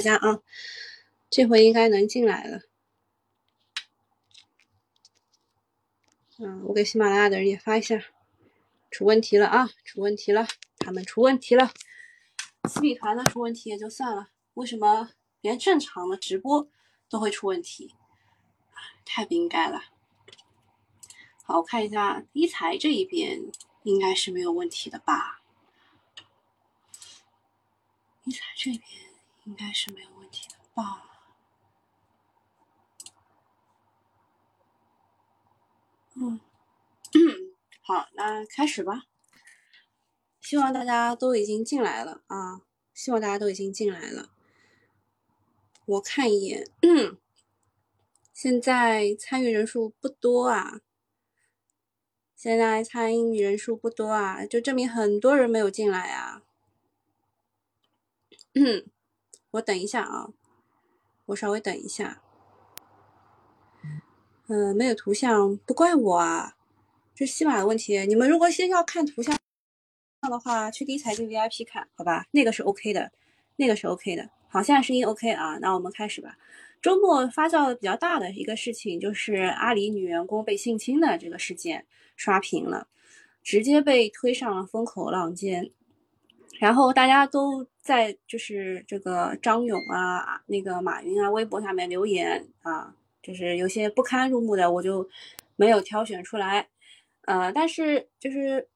家啊，这回应该能进来了。嗯，我给喜马拉雅的人也发一下，出问题了啊，出问题了，他们出问题了。四米团的出问题也就算了，为什么连正常的直播都会出问题？太不应该了。好，我看一下一财这一边应该是没有问题的吧？一财这边应该是没有问题的吧？嗯，好，那开始吧。希望大家都已经进来了啊！希望大家都已经进来了。我看一眼，现在参与人数不多啊。现在参与人数不多啊，就证明很多人没有进来啊。嗯我等一下啊，我稍微等一下。嗯，没有图像不怪我啊，这是西马的问题。你们如果先要看图像的话，去第一财经 VIP 看好吧，那个是 OK 的，那个是 OK 的。好，现在声音 OK 啊，那我们开始吧。周末发酵的比较大的一个事情就是阿里女员工被性侵的这个事件刷屏了，直接被推上了风口浪尖，然后大家都在就是这个张勇啊、那个马云啊微博下面留言啊。就是有些不堪入目的，我就没有挑选出来，呃，但是就是，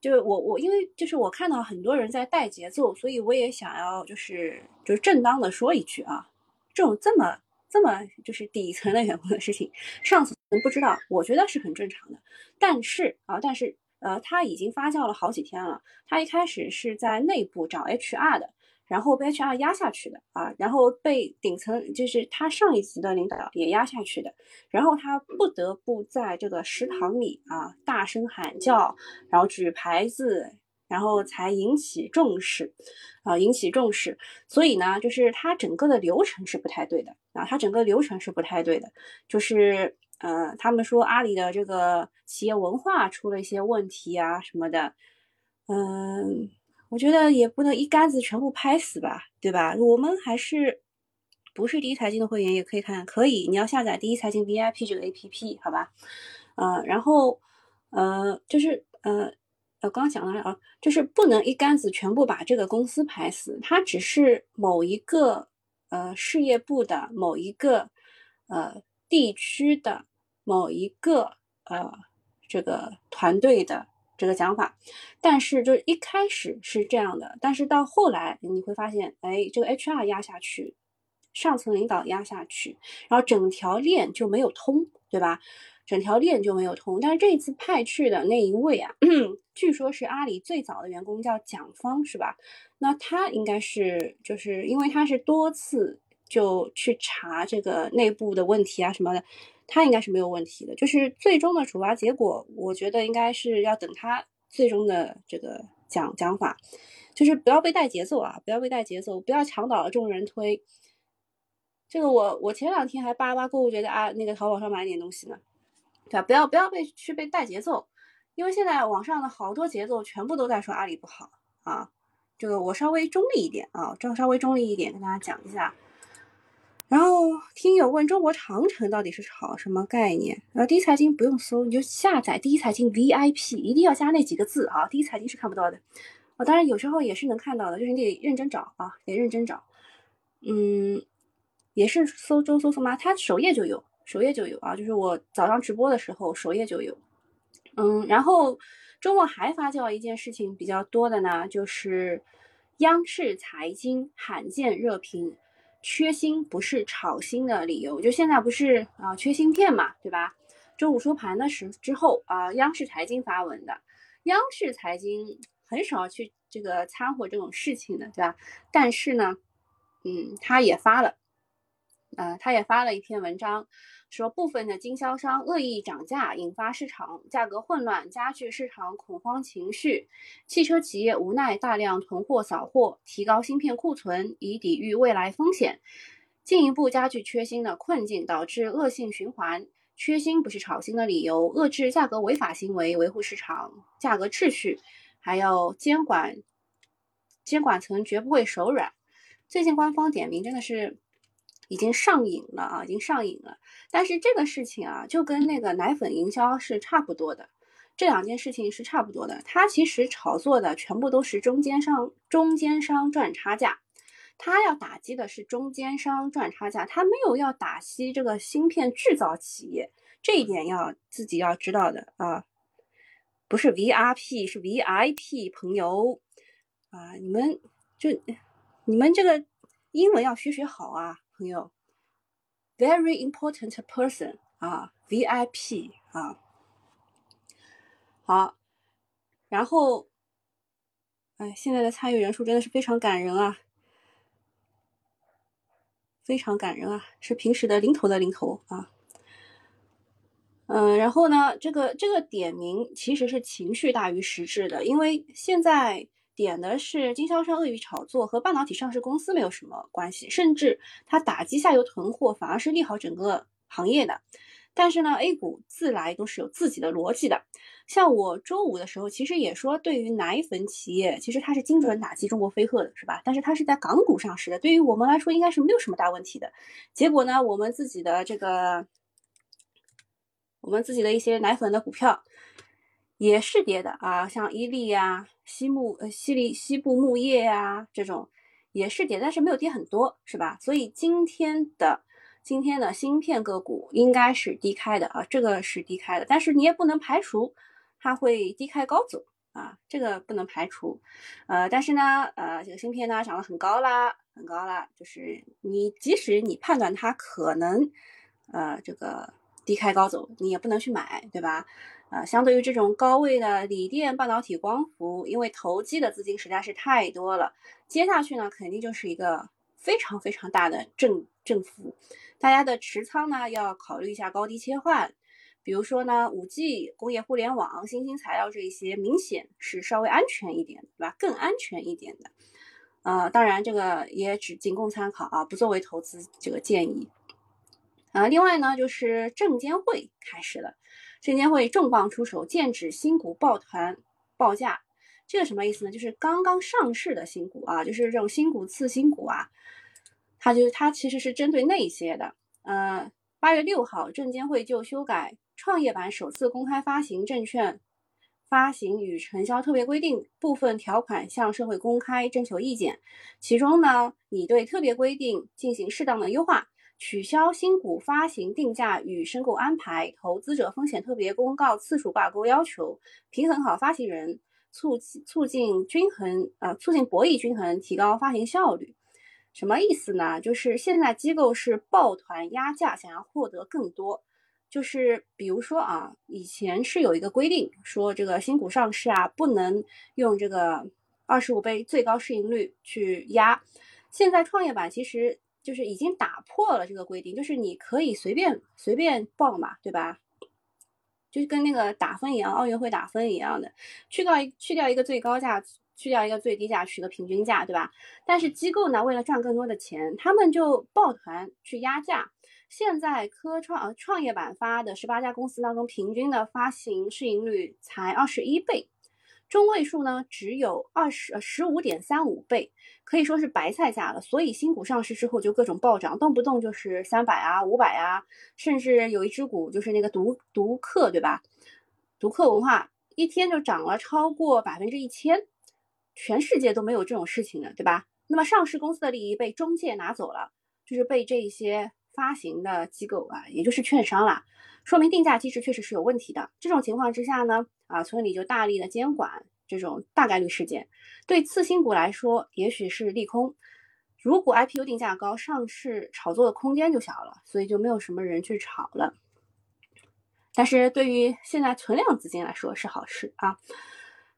就是我我因为就是我看到很多人在带节奏，所以我也想要就是就是正当的说一句啊，这种这么这么就是底层的员工的事情，上层不知道，我觉得是很正常的。但是啊，但是呃，他已经发酵了好几天了，他一开始是在内部找 HR 的。然后被 HR 压下去的啊，然后被顶层就是他上一级的领导也压下去的，然后他不得不在这个食堂里啊大声喊叫，然后举牌子，然后才引起重视，啊引起重视。所以呢，就是他整个的流程是不太对的啊，他整个流程是不太对的，就是呃，他们说阿里的这个企业文化出了一些问题啊什么的，嗯。我觉得也不能一竿子全部拍死吧，对吧？我们还是不是第一财经的会员也可以看，可以，你要下载第一财经 VIP 这个 APP，好吧？呃，然后呃，就是呃呃，刚刚讲了啊，就是不能一竿子全部把这个公司拍死，它只是某一个呃事业部的某一个呃地区的某一个呃这个团队的。这个讲法，但是就一开始是这样的，但是到后来你会发现，哎，这个 HR 压下去，上层领导压下去，然后整条链就没有通，对吧？整条链就没有通。但是这一次派去的那一位啊，据说是阿里最早的员工，叫蒋方，是吧？那他应该是就是因为他是多次就去查这个内部的问题啊什么的。他应该是没有问题的，就是最终的处罚结果，我觉得应该是要等他最终的这个讲讲法，就是不要被带节奏啊，不要被带节奏，不要墙倒众人推。这个我我前两天还扒扒购物觉得啊，那个淘宝上买点东西呢，对吧？不要不要被去被带节奏，因为现在网上的好多节奏全部都在说阿里不好啊。这个我稍微中立一点啊，这稍微中立一点跟大家讲一下。然后听友问中国长城到底是炒什么概念？然后第一财经不用搜，你就下载第一财经 VIP，一定要加那几个字啊！第一财经是看不到的，啊，当然有时候也是能看到的，就是你得认真找啊，得认真找。嗯，也是搜周搜搜吗？它首页就有，首页就有啊，就是我早上直播的时候首页就有。嗯，然后周末还发酵一件事情比较多的呢，就是央视财经罕见热评。缺芯不是炒芯的理由，就现在不是啊，缺芯片嘛，对吧？周五收盘的时之后啊，央视财经发文的，央视财经很少去这个掺和这种事情的，对吧？但是呢，嗯，他也发了，呃，他也发了一篇文章。说部分的经销商恶意涨价，引发市场价格混乱，加剧市场恐慌情绪。汽车企业无奈大量囤货扫货，提高芯片库存以抵御未来风险，进一步加剧缺芯的困境，导致恶性循环。缺芯不是炒新的理由，遏制价格违法行为，维护市场价格秩序，还有监管监管层绝不会手软。最近官方点名真的是已经上瘾了啊，已经上瘾了。但是这个事情啊，就跟那个奶粉营销是差不多的，这两件事情是差不多的。它其实炒作的全部都是中间商，中间商赚差价。他要打击的是中间商赚差价，他没有要打击这个芯片制造企业，这一点要自己要知道的啊，不是 VRP 是 VIP 朋友啊，你们就你们这个英文要学学好啊，朋友，very important person 啊，VIP 啊，好，然后，哎，现在的参与人数真的是非常感人啊。非常感人啊，是平时的零头的零头啊。嗯，然后呢，这个这个点名其实是情绪大于实质的，因为现在点的是经销商恶意炒作，和半导体上市公司没有什么关系，甚至它打击下游囤货，反而是利好整个行业的。但是呢，A 股自来都是有自己的逻辑的。像我周五的时候，其实也说，对于奶粉企业，其实它是精准打击中国飞鹤的，是吧？但是它是在港股上市的，对于我们来说，应该是没有什么大问题的。结果呢，我们自己的这个，我们自己的一些奶粉的股票也是跌的啊，像伊利呀、西木呃西利西部木业呀这种也是跌，但是没有跌很多，是吧？所以今天的。今天的芯片个股应该是低开的啊，这个是低开的，但是你也不能排除它会低开高走啊，这个不能排除。呃，但是呢，呃，这个芯片呢涨得很高啦，很高啦，就是你即使你判断它可能呃这个低开高走，你也不能去买，对吧？啊，相对于这种高位的锂电、半导体、光伏，因为投机的资金实在是太多了，接下去呢肯定就是一个非常非常大的正正幅。大家的持仓呢，要考虑一下高低切换，比如说呢，五 G、工业互联网、新兴材料这一些，明显是稍微安全一点，对吧？更安全一点的。呃，当然这个也只仅供参考啊，不作为投资这个建议。啊，另外呢，就是证监会开始了，证监会重磅出手，剑指新股抱团报价，这个什么意思呢？就是刚刚上市的新股啊，就是这种新股次新股啊。它就它其实是针对那些的，呃，八月六号，证监会就修改创业板首次公开发行证券发行与承销特别规定部分条款，向社会公开征求意见。其中呢，拟对特别规定进行适当的优化，取消新股发行定价与申购安排、投资者风险特别公告次数挂钩要求，平衡好发行人，促促进均衡，呃，促进博弈均衡，提高发行效率。什么意思呢？就是现在机构是抱团压价，想要获得更多。就是比如说啊，以前是有一个规定，说这个新股上市啊，不能用这个二十五倍最高市盈率去压。现在创业板其实就是已经打破了这个规定，就是你可以随便随便报嘛，对吧？就跟那个打分一样，奥运会打分一样的，去掉去掉一个最高价。去掉一个最低价，取个平均价，对吧？但是机构呢，为了赚更多的钱，他们就抱团去压价。现在科创呃创业板发的十八家公司当中，平均的发行市盈率才二十一倍，中位数呢只有二十呃十五点三五倍，可以说是白菜价了。所以新股上市之后就各种暴涨，动不动就是三百啊、五百啊，甚至有一只股就是那个独独客，对吧？独客文化一天就涨了超过百分之一千。全世界都没有这种事情的，对吧？那么上市公司的利益被中介拿走了，就是被这一些发行的机构啊，也就是券商啦，说明定价机制确实是有问题的。这种情况之下呢，啊，村里就大力的监管这种大概率事件，对次新股来说也许是利空。如果 IPO 定价高，上市炒作的空间就小了，所以就没有什么人去炒了。但是对于现在存量资金来说是好事啊。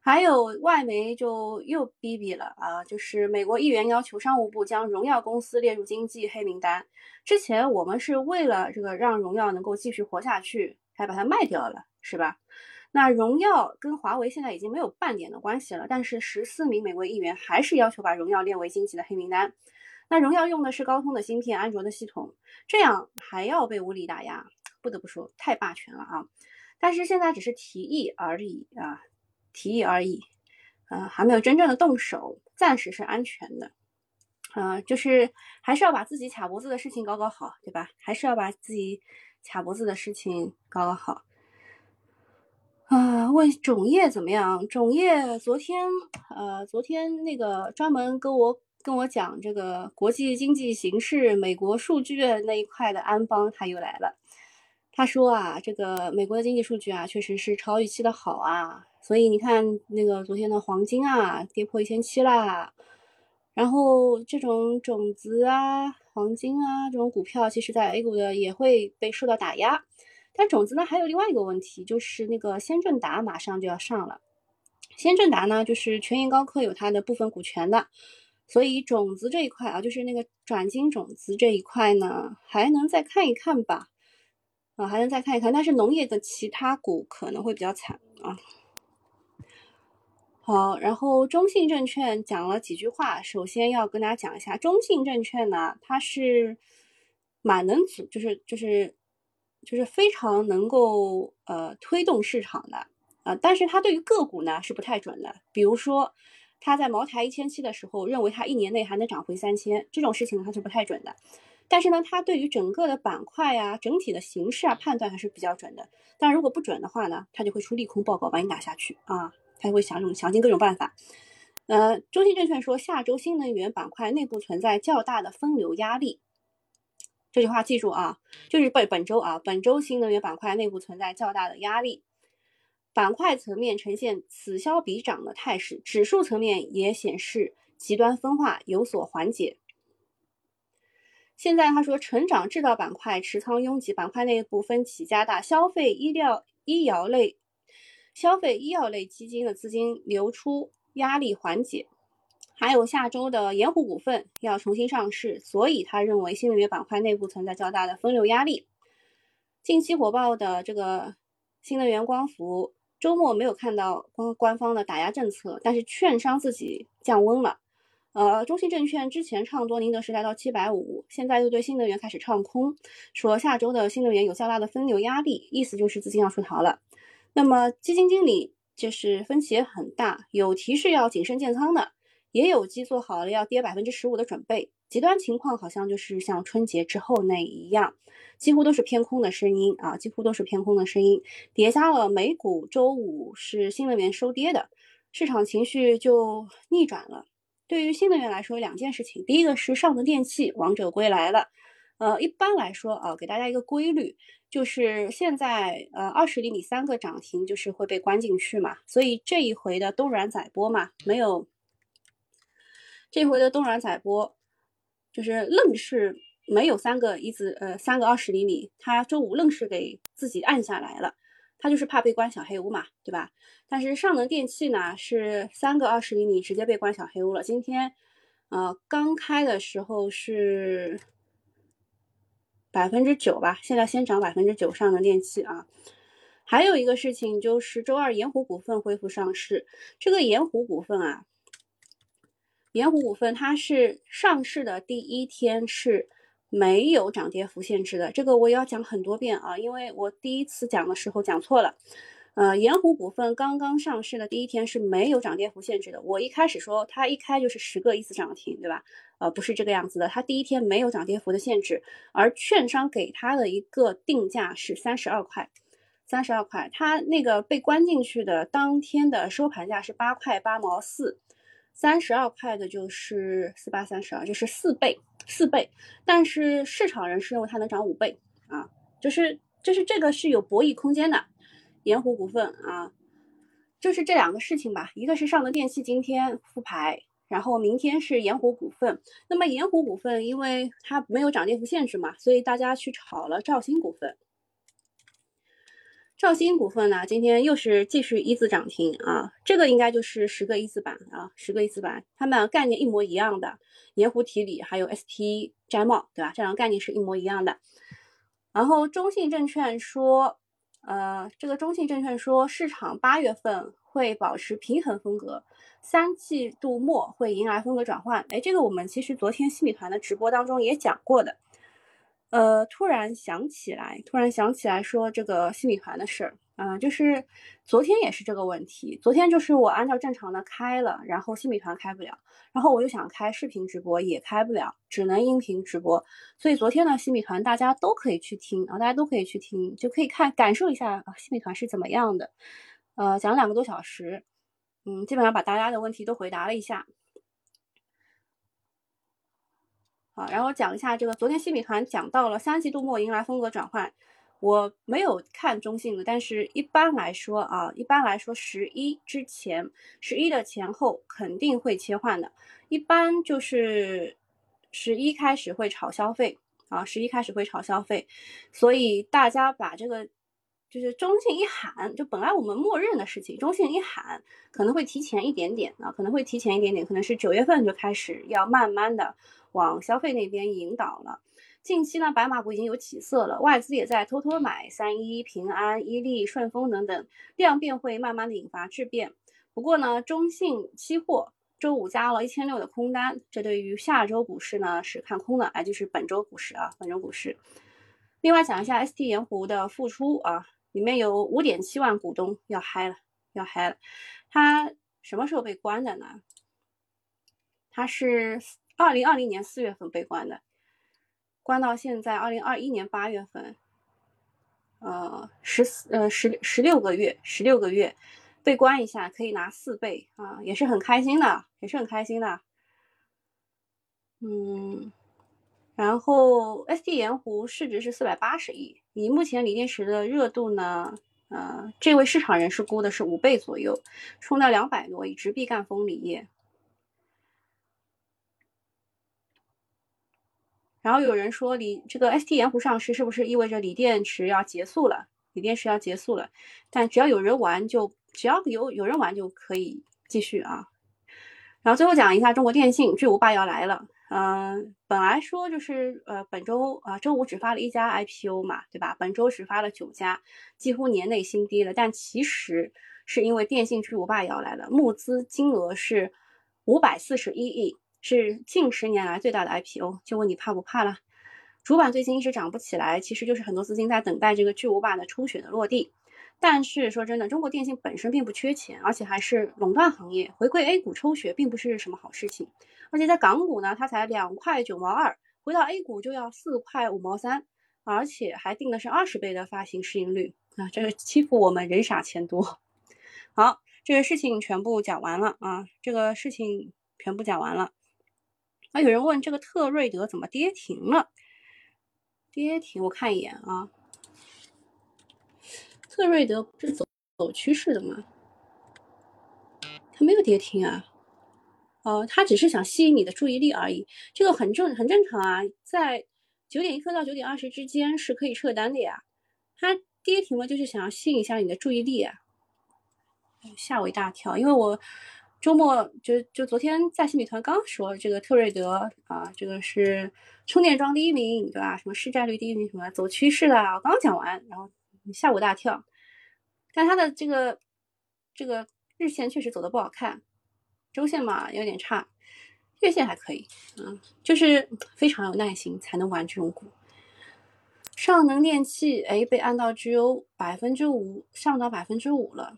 还有外媒就又逼逼了啊，就是美国议员要求商务部将荣耀公司列入经济黑名单。之前我们是为了这个让荣耀能够继续活下去，才把它卖掉了，是吧？那荣耀跟华为现在已经没有半点的关系了，但是十四名美国议员还是要求把荣耀列为经济的黑名单。那荣耀用的是高通的芯片，安卓的系统，这样还要被无理打压，不得不说太霸权了啊！但是现在只是提议而已啊。提议而已，呃，还没有真正的动手，暂时是安全的。啊，就是还是要把自己卡脖子的事情搞搞好，对吧？还是要把自己卡脖子的事情搞搞好。啊，问种业怎么样？种业昨天，呃，昨天那个专门跟我跟我讲这个国际经济形势、美国数据那一块的安邦他又来了。他说啊，这个美国的经济数据啊，确实是超预期的好啊。所以你看，那个昨天的黄金啊，跌破一千七啦。然后这种种子啊、黄金啊这种股票，其实在 A 股的也会被受到打压。但种子呢，还有另外一个问题，就是那个先正达马上就要上了。先正达呢，就是全银高科有它的部分股权的，所以种子这一块啊，就是那个转基因种子这一块呢，还能再看一看吧。啊，还能再看一看。但是农业的其他股可能会比较惨啊。好，然后中信证券讲了几句话。首先要跟大家讲一下，中信证券呢，它是蛮能组，就是就是就是非常能够呃推动市场的啊。但是它对于个股呢是不太准的。比如说，它在茅台一千七的时候，认为它一年内还能涨回三千，这种事情它是不太准的。但是呢，它对于整个的板块呀、整体的形势啊判断还是比较准的。但如果不准的话呢，它就会出利空报告把你打下去啊。他会想种想尽各种办法。呃，中信证券说，下周新能源板块内部存在较大的分流压力。这句话记住啊，就是本本周啊，本周新能源板块内部存在较大的压力，板块层面呈现此消彼长的态势，指数层面也显示极端分化有所缓解。现在他说，成长制造板块持仓拥挤，板块内部分歧加大，消费、医疗、医药类。消费医药类基金的资金流出压力缓解，还有下周的盐湖股份要重新上市，所以他认为新能源板块内部存在较大的分流压力。近期火爆的这个新能源光伏，周末没有看到官官方的打压政策，但是券商自己降温了。呃，中信证券之前唱多宁德时代到七百五，现在又对新能源开始唱空，说下周的新能源有较大的分流压力，意思就是资金要出逃了。那么基金经理就是分歧也很大，有提示要谨慎建仓的，也有机做好了要跌百分之十五的准备。极端情况好像就是像春节之后那一样，几乎都是偏空的声音啊，几乎都是偏空的声音。叠加了美股周五是新能源收跌的，市场情绪就逆转了。对于新能源来说，两件事情，第一个是上能电气王者归来了。呃，一般来说啊，给大家一个规律。就是现在，呃，二十厘米三个涨停就是会被关进去嘛，所以这一回的东软载波嘛，没有，这回的东软载波就是愣是没有三个一字，呃，三个二十厘米，他周五愣是给自己按下来了，他就是怕被关小黑屋嘛，对吧？但是上能电器呢是三个二十厘米直接被关小黑屋了，今天，呃，刚开的时候是。百分之九吧，现在先涨百分之九上能电器啊。还有一个事情就是周二盐湖股份恢复上市，这个盐湖股份啊，盐湖股份它是上市的第一天是没有涨跌幅限制的，这个我要讲很多遍啊，因为我第一次讲的时候讲错了。呃，盐湖股份刚刚上市的第一天是没有涨跌幅限制的。我一开始说它一开就是十个一次涨停，对吧？呃，不是这个样子的，它第一天没有涨跌幅的限制，而券商给它的一个定价是三十二块，三十二块，它那个被关进去的当天的收盘价是八块八毛四，三十二块的就是四八三十二，就是四倍，四倍。但是市场人士认为它能涨五倍啊，就是就是这个是有博弈空间的。盐湖股份啊，就是这两个事情吧。一个是上能电器今天复牌，然后明天是盐湖股份。那么盐湖股份因为它没有涨跌幅限制嘛，所以大家去炒了兆鑫股份。兆鑫股份呢，今天又是继续一字涨停啊，这个应该就是十个一字板啊，十个一字板，它们概念一模一样的。盐湖提锂还有 ST 摘帽，对吧？这两个概念是一模一样的。然后中信证券说。呃，这个中信证券说，市场八月份会保持平衡风格，三季度末会迎来风格转换。哎，这个我们其实昨天新米团的直播当中也讲过的。呃，突然想起来，突然想起来说这个新米团的事儿，嗯，就是昨天也是这个问题。昨天就是我按照正常的开了，然后新米团开不了，然后我又想开视频直播也开不了，只能音频直播。所以昨天呢，新米团大家都可以去听啊，大家都可以去听，就可以看感受一下啊，新米团是怎么样的。呃，讲了两个多小时，嗯，基本上把大家的问题都回答了一下。好，然后讲一下这个昨天新米团讲到了三季度末迎来风格转换。我没有看中性的，但是一般来说啊，一般来说十一之前，十一的前后肯定会切换的，一般就是十一开始会炒消费啊，十一开始会炒消费，所以大家把这个就是中性一喊，就本来我们默认的事情，中性一喊可能会提前一点点啊，可能会提前一点点，可能是九月份就开始要慢慢的往消费那边引导了。近期呢，白马股已经有起色了，外资也在偷偷买三一、平安、伊利、顺丰等等，量变会慢慢的引发质变。不过呢，中信期货周五加了一千六的空单，这对于下周股市呢是看空的，哎，就是本周股市啊，本周股市。另外讲一下 ST 盐湖的复出啊，里面有五点七万股东要嗨了，要嗨了。它什么时候被关的呢？它是二零二零年四月份被关的。关到现在，二零二一年八月份，呃，十四呃十十六个月，十六个月被关一下可以拿四倍啊，也是很开心的，也是很开心的。嗯，然后 ST 盐湖市值是四百八十亿，以目前锂电池的热度呢，呃，这位市场人士估的是五倍左右，冲到两百多亿，直逼赣锋锂业。然后有人说，锂这个 ST 盐湖上市是不是意味着锂电池要结束了？锂电池要结束了，但只要有人玩，就只要有有人玩就可以继续啊。然后最后讲一下中国电信巨无霸要来了。嗯，本来说就是呃本周啊周五只发了一家 IPO 嘛，对吧？本周只发了九家，几乎年内新低了。但其实是因为电信巨无霸要来了，募资金额是五百四十一亿。是近十年来最大的 IPO，就问你怕不怕了？主板最近一直涨不起来，其实就是很多资金在等待这个巨无霸的初选的落地。但是说真的，中国电信本身并不缺钱，而且还是垄断行业，回归 A 股抽血并不是什么好事情。而且在港股呢，它才两块九毛二，回到 A 股就要四块五毛三，而且还定的是二十倍的发行市盈率啊！这是欺负我们人傻钱多。好，这个事情全部讲完了啊，这个事情全部讲完了。啊，有人问这个特瑞德怎么跌停了？跌停，我看一眼啊。特瑞德不是走走趋势的吗？它没有跌停啊。哦，它只是想吸引你的注意力而已，这个很正很正常啊。在九点一刻到九点二十之间是可以撤单的呀。它跌停了就是想要吸引一下你的注意力啊。吓我一大跳，因为我。周末就就昨天在新米团刚说这个特瑞德啊，这个是充电桩第一名，对吧？什么市占率第一名，什么走趋势的，我刚讲完，然后吓我一大跳。但它的这个这个日线确实走的不好看，周线嘛有点差，月线还可以，嗯，就是非常有耐心才能玩这种股。上能电器哎被按到只有百分之五，上涨百分之五了。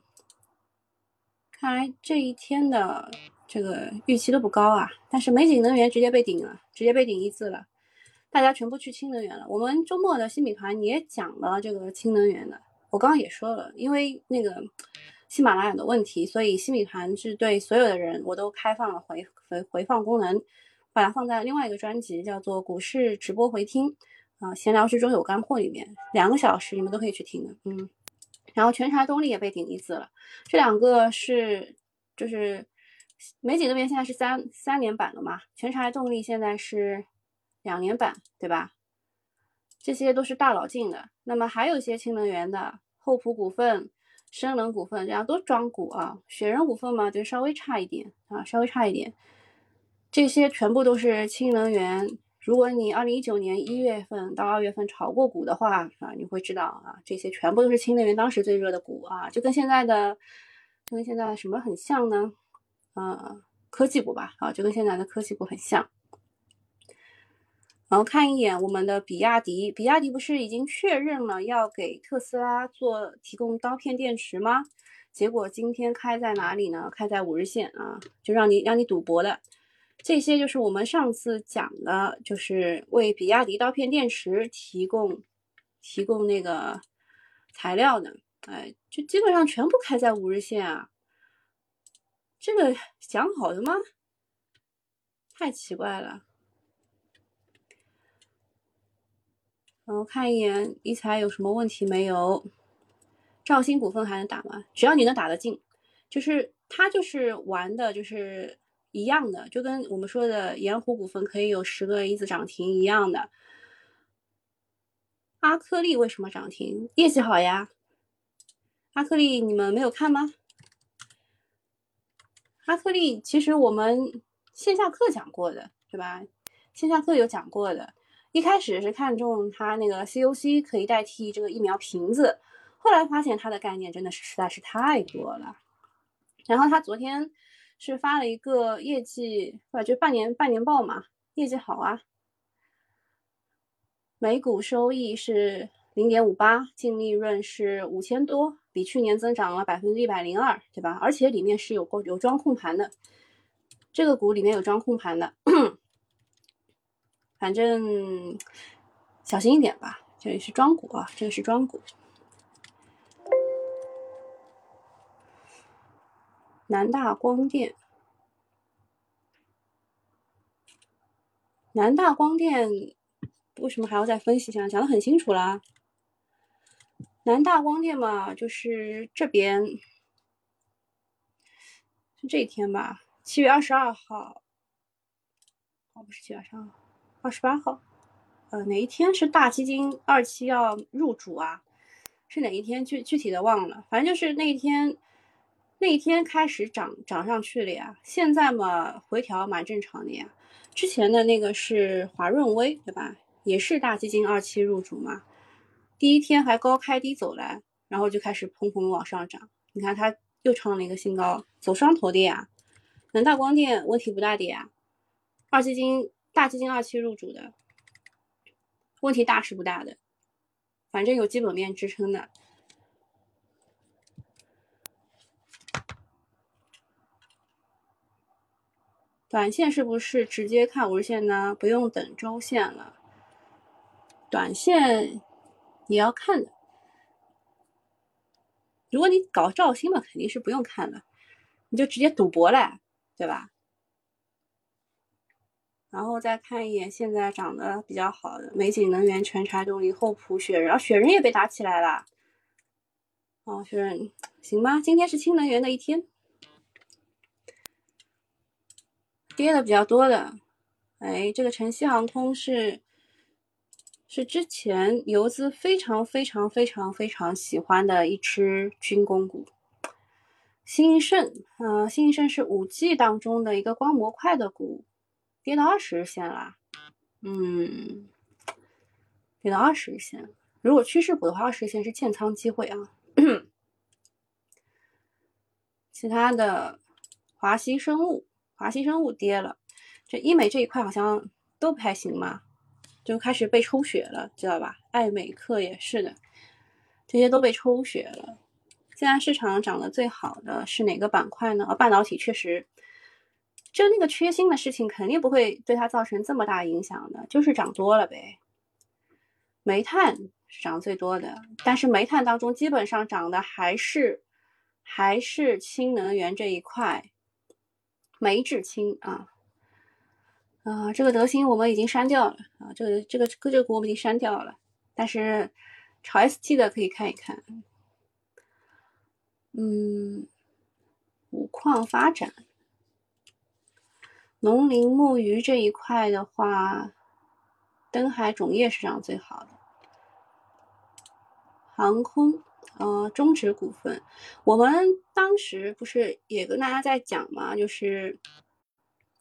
看来这一天的这个预期都不高啊，但是美景能源直接被顶了，直接被顶一字了，大家全部去氢能源了。我们周末的新米团也讲了这个氢能源的，我刚刚也说了，因为那个喜马拉雅的问题，所以新米团是对所有的人我都开放了回回回放功能，把它放在另外一个专辑，叫做股市直播回听啊，闲聊之中有干货里面，两个小时你们都可以去听的，嗯。然后全柴动力也被顶一字了，这两个是就是美景那边现在是三三年版了嘛，全柴动力现在是两年版，对吧？这些都是大佬进的。那么还有一些氢能源的，厚普股份、深能股份这样都庄股啊。雪人股份嘛，就稍微差一点啊，稍微差一点。这些全部都是氢能源。如果你二零一九年一月份到二月份炒过股的话啊，你会知道啊，这些全部都是新能源当时最热的股啊，就跟现在的，就跟现在什么很像呢？呃，科技股吧，啊，就跟现在的科技股很像。然后看一眼我们的比亚迪，比亚迪不是已经确认了要给特斯拉做提供刀片电池吗？结果今天开在哪里呢？开在五日线啊，就让你让你赌博的。这些就是我们上次讲的，就是为比亚迪刀片电池提供提供那个材料的，哎，就基本上全部开在五日线啊。这个讲好的吗？太奇怪了。然后看一眼一财有什么问题没有？兆鑫股份还能打吗？只要你能打得进，就是他就是玩的，就是一样的，就跟我们说的盐湖股份可以有十个一字涨停一样的。阿克力为什么涨停？业绩好呀。阿克力你们没有看吗？阿克力其实我们线下课讲过的，对吧？线下课有讲过的。一开始是看中它那个 COC 可以代替这个疫苗瓶子，后来发现它的概念真的是实在是太多了。然后他昨天是发了一个业绩，啊就半年半年报嘛，业绩好啊，每股收益是零点五八，净利润是五千多，比去年增长了百分之一百零二，对吧？而且里面是有有装控盘的，这个股里面有装控盘的。反正小心一点吧，这里是庄股啊，这个是庄股。南大光电，南大光电为什么还要再分析一下？讲的很清楚啦。南大光电嘛，就是这边是这一天吧，七月二十二号，哦，不是七月二十二号。二十八号，呃，哪一天是大基金二期要入主啊？是哪一天？具具体的忘了，反正就是那一天，那天开始涨涨上去了呀。现在嘛，回调蛮正常的呀。之前的那个是华润微，对吧？也是大基金二期入主嘛。第一天还高开低走来，然后就开始砰砰往上涨。你看它又创了一个新高，走双头的呀。南大光电问题不大的呀，二基金。大基金二期入主的，问题大是不大的，反正有基本面支撑的。短线是不是直接看五日线呢？不用等周线了。短线也要看的。如果你搞赵星嘛，肯定是不用看了，你就直接赌博了，对吧？然后再看一眼现在涨得比较好的美景能源、全柴动力、厚普、雪人，雪人也被打起来了。哦，雪人行吧？今天是氢能源的一天，跌的比较多的。哎，这个晨曦航空是是之前游资非常非常非常非常喜欢的一只军工股。新盛，呃，新盛是五 G 当中的一个光模块的股。跌到二十日线了，嗯，跌到二十日线。如果趋势股的话，二十日线是建仓机会啊。其他的，华西生物，华西生物跌了。这医美这一块好像都不太行嘛，就开始被抽血了，知道吧？爱美克也是的，这些都被抽血了。现在市场涨得最好的是哪个板块呢？啊，半导体确实。就那个缺芯的事情，肯定不会对它造成这么大影响的，就是涨多了呗。煤炭是涨最多的，但是煤炭当中基本上涨的还是还是氢能源这一块，煤制氢啊啊，这个德兴我们已经删掉了啊，这个这个这个股我们已经删掉了，但是炒 ST 的可以看一看，嗯，五矿发展。农林牧渔这一块的话，登海种业是涨最好的。航空，呃，中植股份，我们当时不是也跟大家在讲嘛，就是，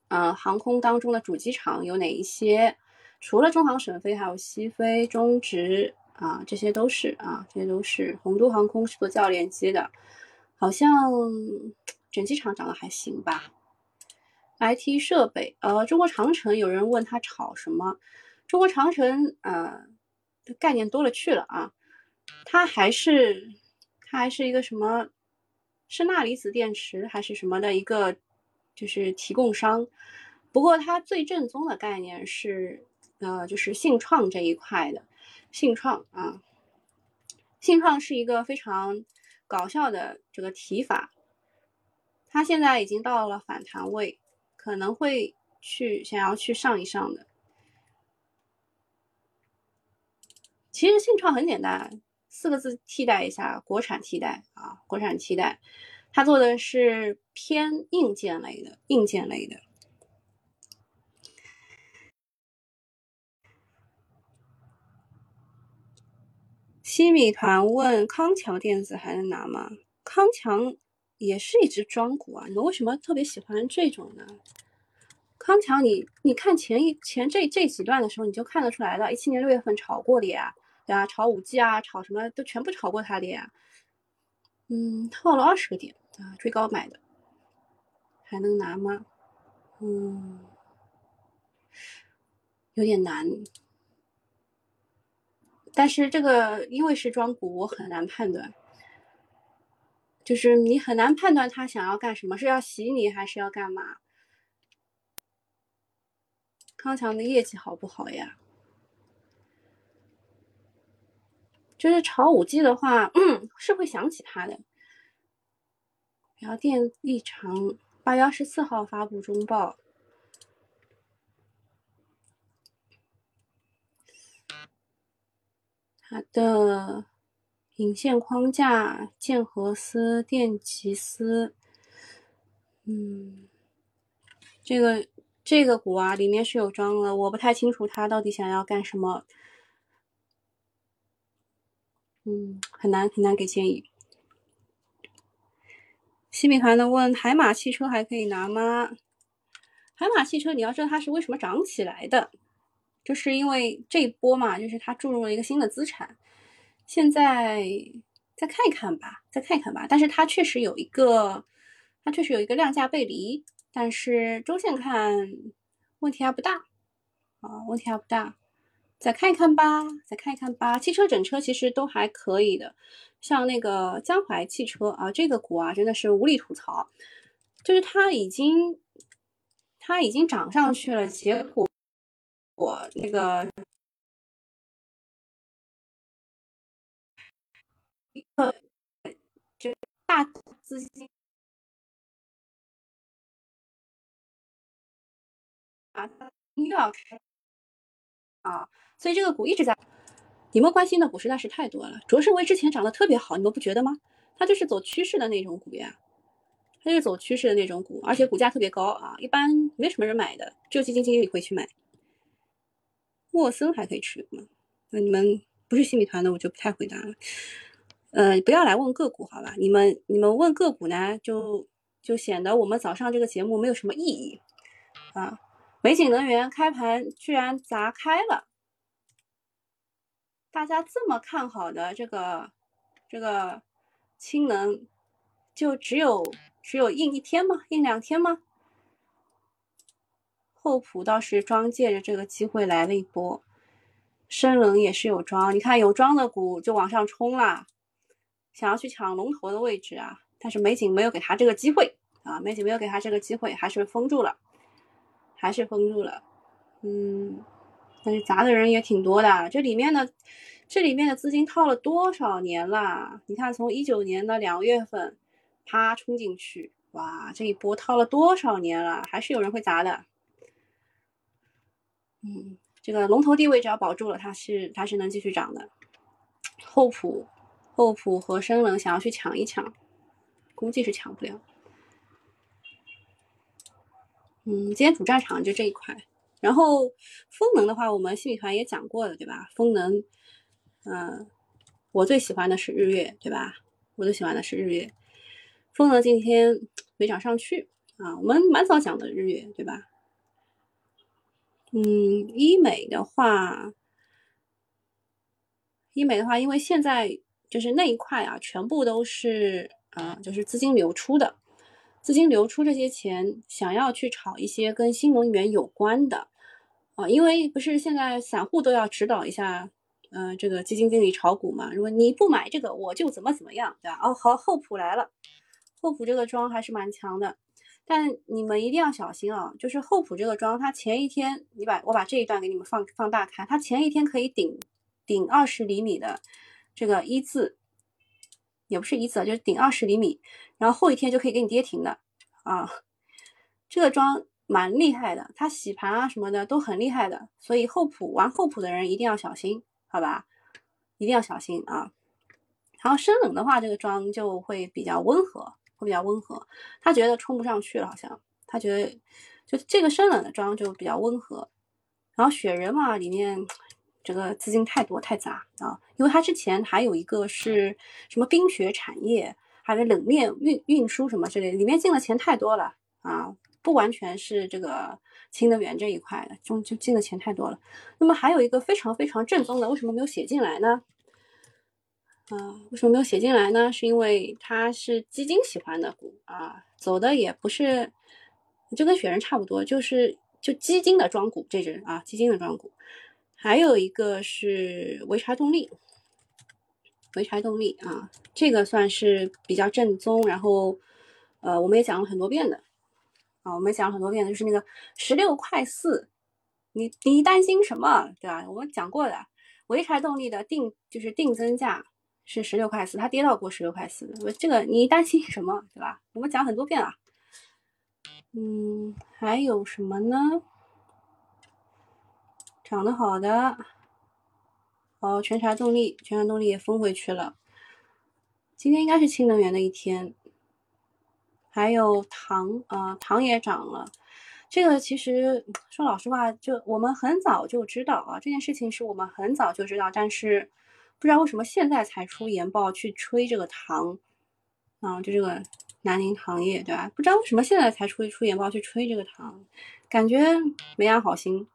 呃，航空当中的主机厂有哪一些？除了中航、沈飞，还有西飞、中植啊，这些都是啊，这些都是。洪都航空是做教练机的，好像整机厂涨得还行吧。IT 设备，呃，中国长城有人问他炒什么？中国长城，呃，概念多了去了啊，它还是它还是一个什么是钠离子电池还是什么的一个就是提供商，不过它最正宗的概念是呃就是信创这一块的信创啊，信创是一个非常搞笑的这个提法，它现在已经到了反弹位，可能会去想要去上一上的。其实信创很简单，四个字替代一下，国产替代啊，国产替代。它做的是偏硬件类的，硬件类的。西米团问康桥电子还能拿吗？康强也是一只庄股啊，你们为什么特别喜欢这种呢？康强，你你看前一前这这几段的时候，你就看得出来了，一七年六月份炒过的呀。对啊，炒五 G 啊，炒什么都全部炒过它的呀。嗯，套了二十个点啊，追高买的，还能拿吗？嗯，有点难。但是这个因为是庄股，我很难判断，就是你很难判断他想要干什么，是要洗你还是要干嘛？康强的业绩好不好呀？就是炒五 G 的话，嗯，是会想起他的。然后电力城八月二十四号发布中报，它的引线框架剑河斯、电吉斯，嗯，这个这个股啊，里面是有装的，我不太清楚它到底想要干什么。嗯，很难很难给建议。西米团的问：海马汽车还可以拿吗？海马汽车，你要知道它是为什么涨起来的，就是因为这一波嘛，就是它注入了一个新的资产。现在再看一看吧，再看一看吧。但是它确实有一个，它确实有一个量价背离，但是周线看问题还不大啊，问题还不大。再看一看吧，再看一看吧。汽车整车其实都还可以的，像那个江淮汽车啊，这个股啊真的是无力吐槽，就是它已经它已经涨上去了，结果我那个一个就大资金啊，又要开啊。所以这个股一直在，你们关心的股实在是太多了。卓胜威之前涨得特别好，你们不觉得吗？它就是走趋势的那种股呀，它就是走趋势的那种股，而且股价特别高啊，一般没什么人买的，只有基金经理会去买。沃森还可以持有吗？那你们不是新米团的，我就不太回答了。呃，不要来问个股好吧？你们你们问个股呢，就就显得我们早上这个节目没有什么意义啊。美景能源开盘居然砸开了。大家这么看好的这个这个氢能，就只有只有印一天吗？印两天吗？厚普倒是装借着这个机会来了一波，深能也是有装，你看有装的股就往上冲了，想要去抢龙头的位置啊，但是美景没有给他这个机会啊，美景没有给他这个机会，还是封住了，还是封住了，嗯。但是砸的人也挺多的，这里面的这里面的资金套了多少年了？你看，从一九年的两月份，啪冲进去，哇，这一波套了多少年了？还是有人会砸的。嗯，这个龙头地位只要保住了，它是它是能继续涨的。厚普、厚普和深冷想要去抢一抢，估计是抢不了。嗯，今天主战场就这一块。然后风能的话，我们新米团也讲过了，对吧？风能，嗯，我最喜欢的是日月，对吧？我最喜欢的是日月。风能今天没涨上去啊，我们蛮早讲的日月，对吧？嗯，医美的话，医美的话，因为现在就是那一块啊，全部都是啊，就是资金流出的，资金流出这些钱，想要去炒一些跟新能源有关的。啊，因为不是现在散户都要指导一下，嗯，这个基金经理炒股嘛。如果你不买这个，我就怎么怎么样，对吧？哦，好，厚普来了，厚普这个庄还是蛮强的，但你们一定要小心啊，就是厚普这个庄，它前一天，你把我把这一段给你们放放大看，它前一天可以顶顶二十厘米的这个一字，也不是一字，就是顶二十厘米，然后后一天就可以给你跌停的啊，这个庄。蛮厉害的，他洗盘啊什么的都很厉害的，所以厚普玩厚普的人一定要小心，好吧？一定要小心啊！然后深冷的话，这个庄就会比较温和，会比较温和。他觉得冲不上去了，好像他觉得就这个深冷的庄就比较温和。然后雪人嘛，里面这个资金太多太杂啊，因为他之前还有一个是什么冰雪产业，还有冷链运运输什么之类的，里面进的钱太多了啊。不完全是这个新能源这一块的，中就进的钱太多了。那么还有一个非常非常正宗的，为什么没有写进来呢？啊，为什么没有写进来呢？是因为它是基金喜欢的股啊，走的也不是，就跟雪人差不多，就是就基金的庄股这只啊，基金的庄股。还有一个是潍柴动力，潍柴动力啊，这个算是比较正宗，然后呃，我们也讲了很多遍的。啊，我们讲了很多遍的，就是那个十六块四，你你担心什么，对吧？我们讲过的，潍柴动力的定就是定增价是十六块四，它跌到过十六块四，我这个你担心什么，对吧？我们讲很多遍了。嗯，还有什么呢？涨得好的，哦，全柴动力，全柴动力也封回去了。今天应该是新能源的一天。还有糖啊，糖也涨了。这个其实说老实话，就我们很早就知道啊，这件事情是我们很早就知道，但是不知道为什么现在才出研报去吹这个糖啊，就这个南宁糖业，对吧？不知道为什么现在才出出研报去吹这个糖，感觉没安好心。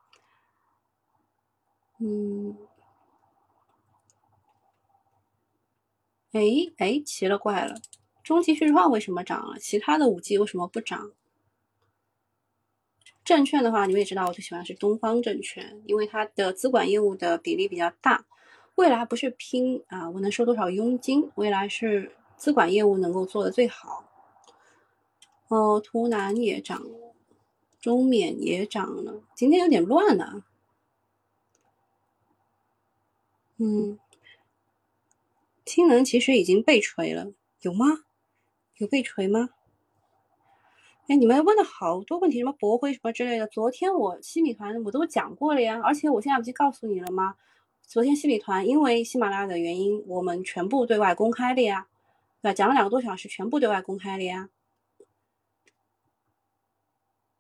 嗯，哎哎，奇了怪了。中期续创为什么涨了？其他的五 G 为什么不涨？证券的话，你们也知道，我最喜欢是东方证券，因为它的资管业务的比例比较大。未来不是拼啊，我能收多少佣金？未来是资管业务能够做的最好。哦，图南也涨了，中缅也涨了，今天有点乱了。嗯，氢能其实已经被锤了，有吗？有被锤吗？哎，你们问了好多问题，什么博辉什么之类的。昨天我西米团我都讲过了呀，而且我现在不就告诉你了吗？昨天西米团因为喜马拉雅的原因，我们全部对外公开了呀，对吧？讲了两个多小时，全部对外公开了呀。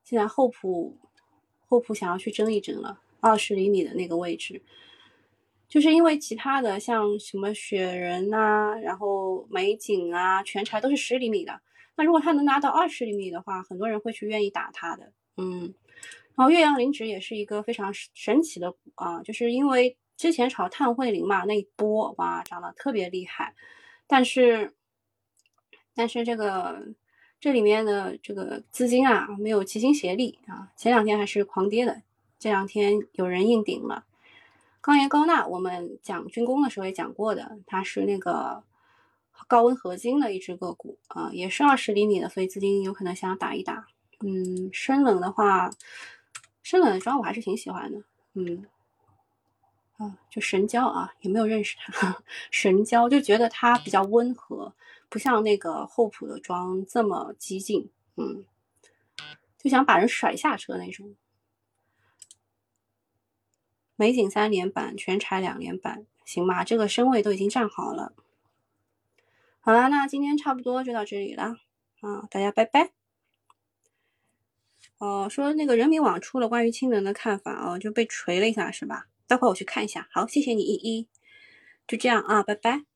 现在厚普厚普想要去争一争了，二十厘米的那个位置。就是因为其他的像什么雪人呐，然后美景啊，全柴都是十厘米的。那如果他能拿到二十厘米的话，很多人会去愿意打他的。嗯，然后岳阳磷脂也是一个非常神奇的啊，就是因为之前炒碳汇林嘛，那一波哇涨得特别厉害，但是但是这个这里面的这个资金啊没有齐心协力啊，前两天还是狂跌的，这两天有人硬顶了。钢冶高钠，我们讲军工的时候也讲过的，它是那个高温合金的一只个股啊，也是二十厘米的，所以资金有可能想要打一打。嗯，深冷的话，深冷的妆我还是挺喜欢的。嗯，啊，就神交啊，也没有认识它，神交就觉得它比较温和，不像那个厚朴的妆这么激进。嗯，就想把人甩下车那种。美景三连板，全柴两连板，行吧，这个身位都已经站好了。好了，那今天差不多就到这里了啊，大家拜拜。哦，说那个人民网出了关于氢能的看法哦，就被锤了一下是吧？待会我去看一下。好，谢谢你依依，就这样啊，拜拜。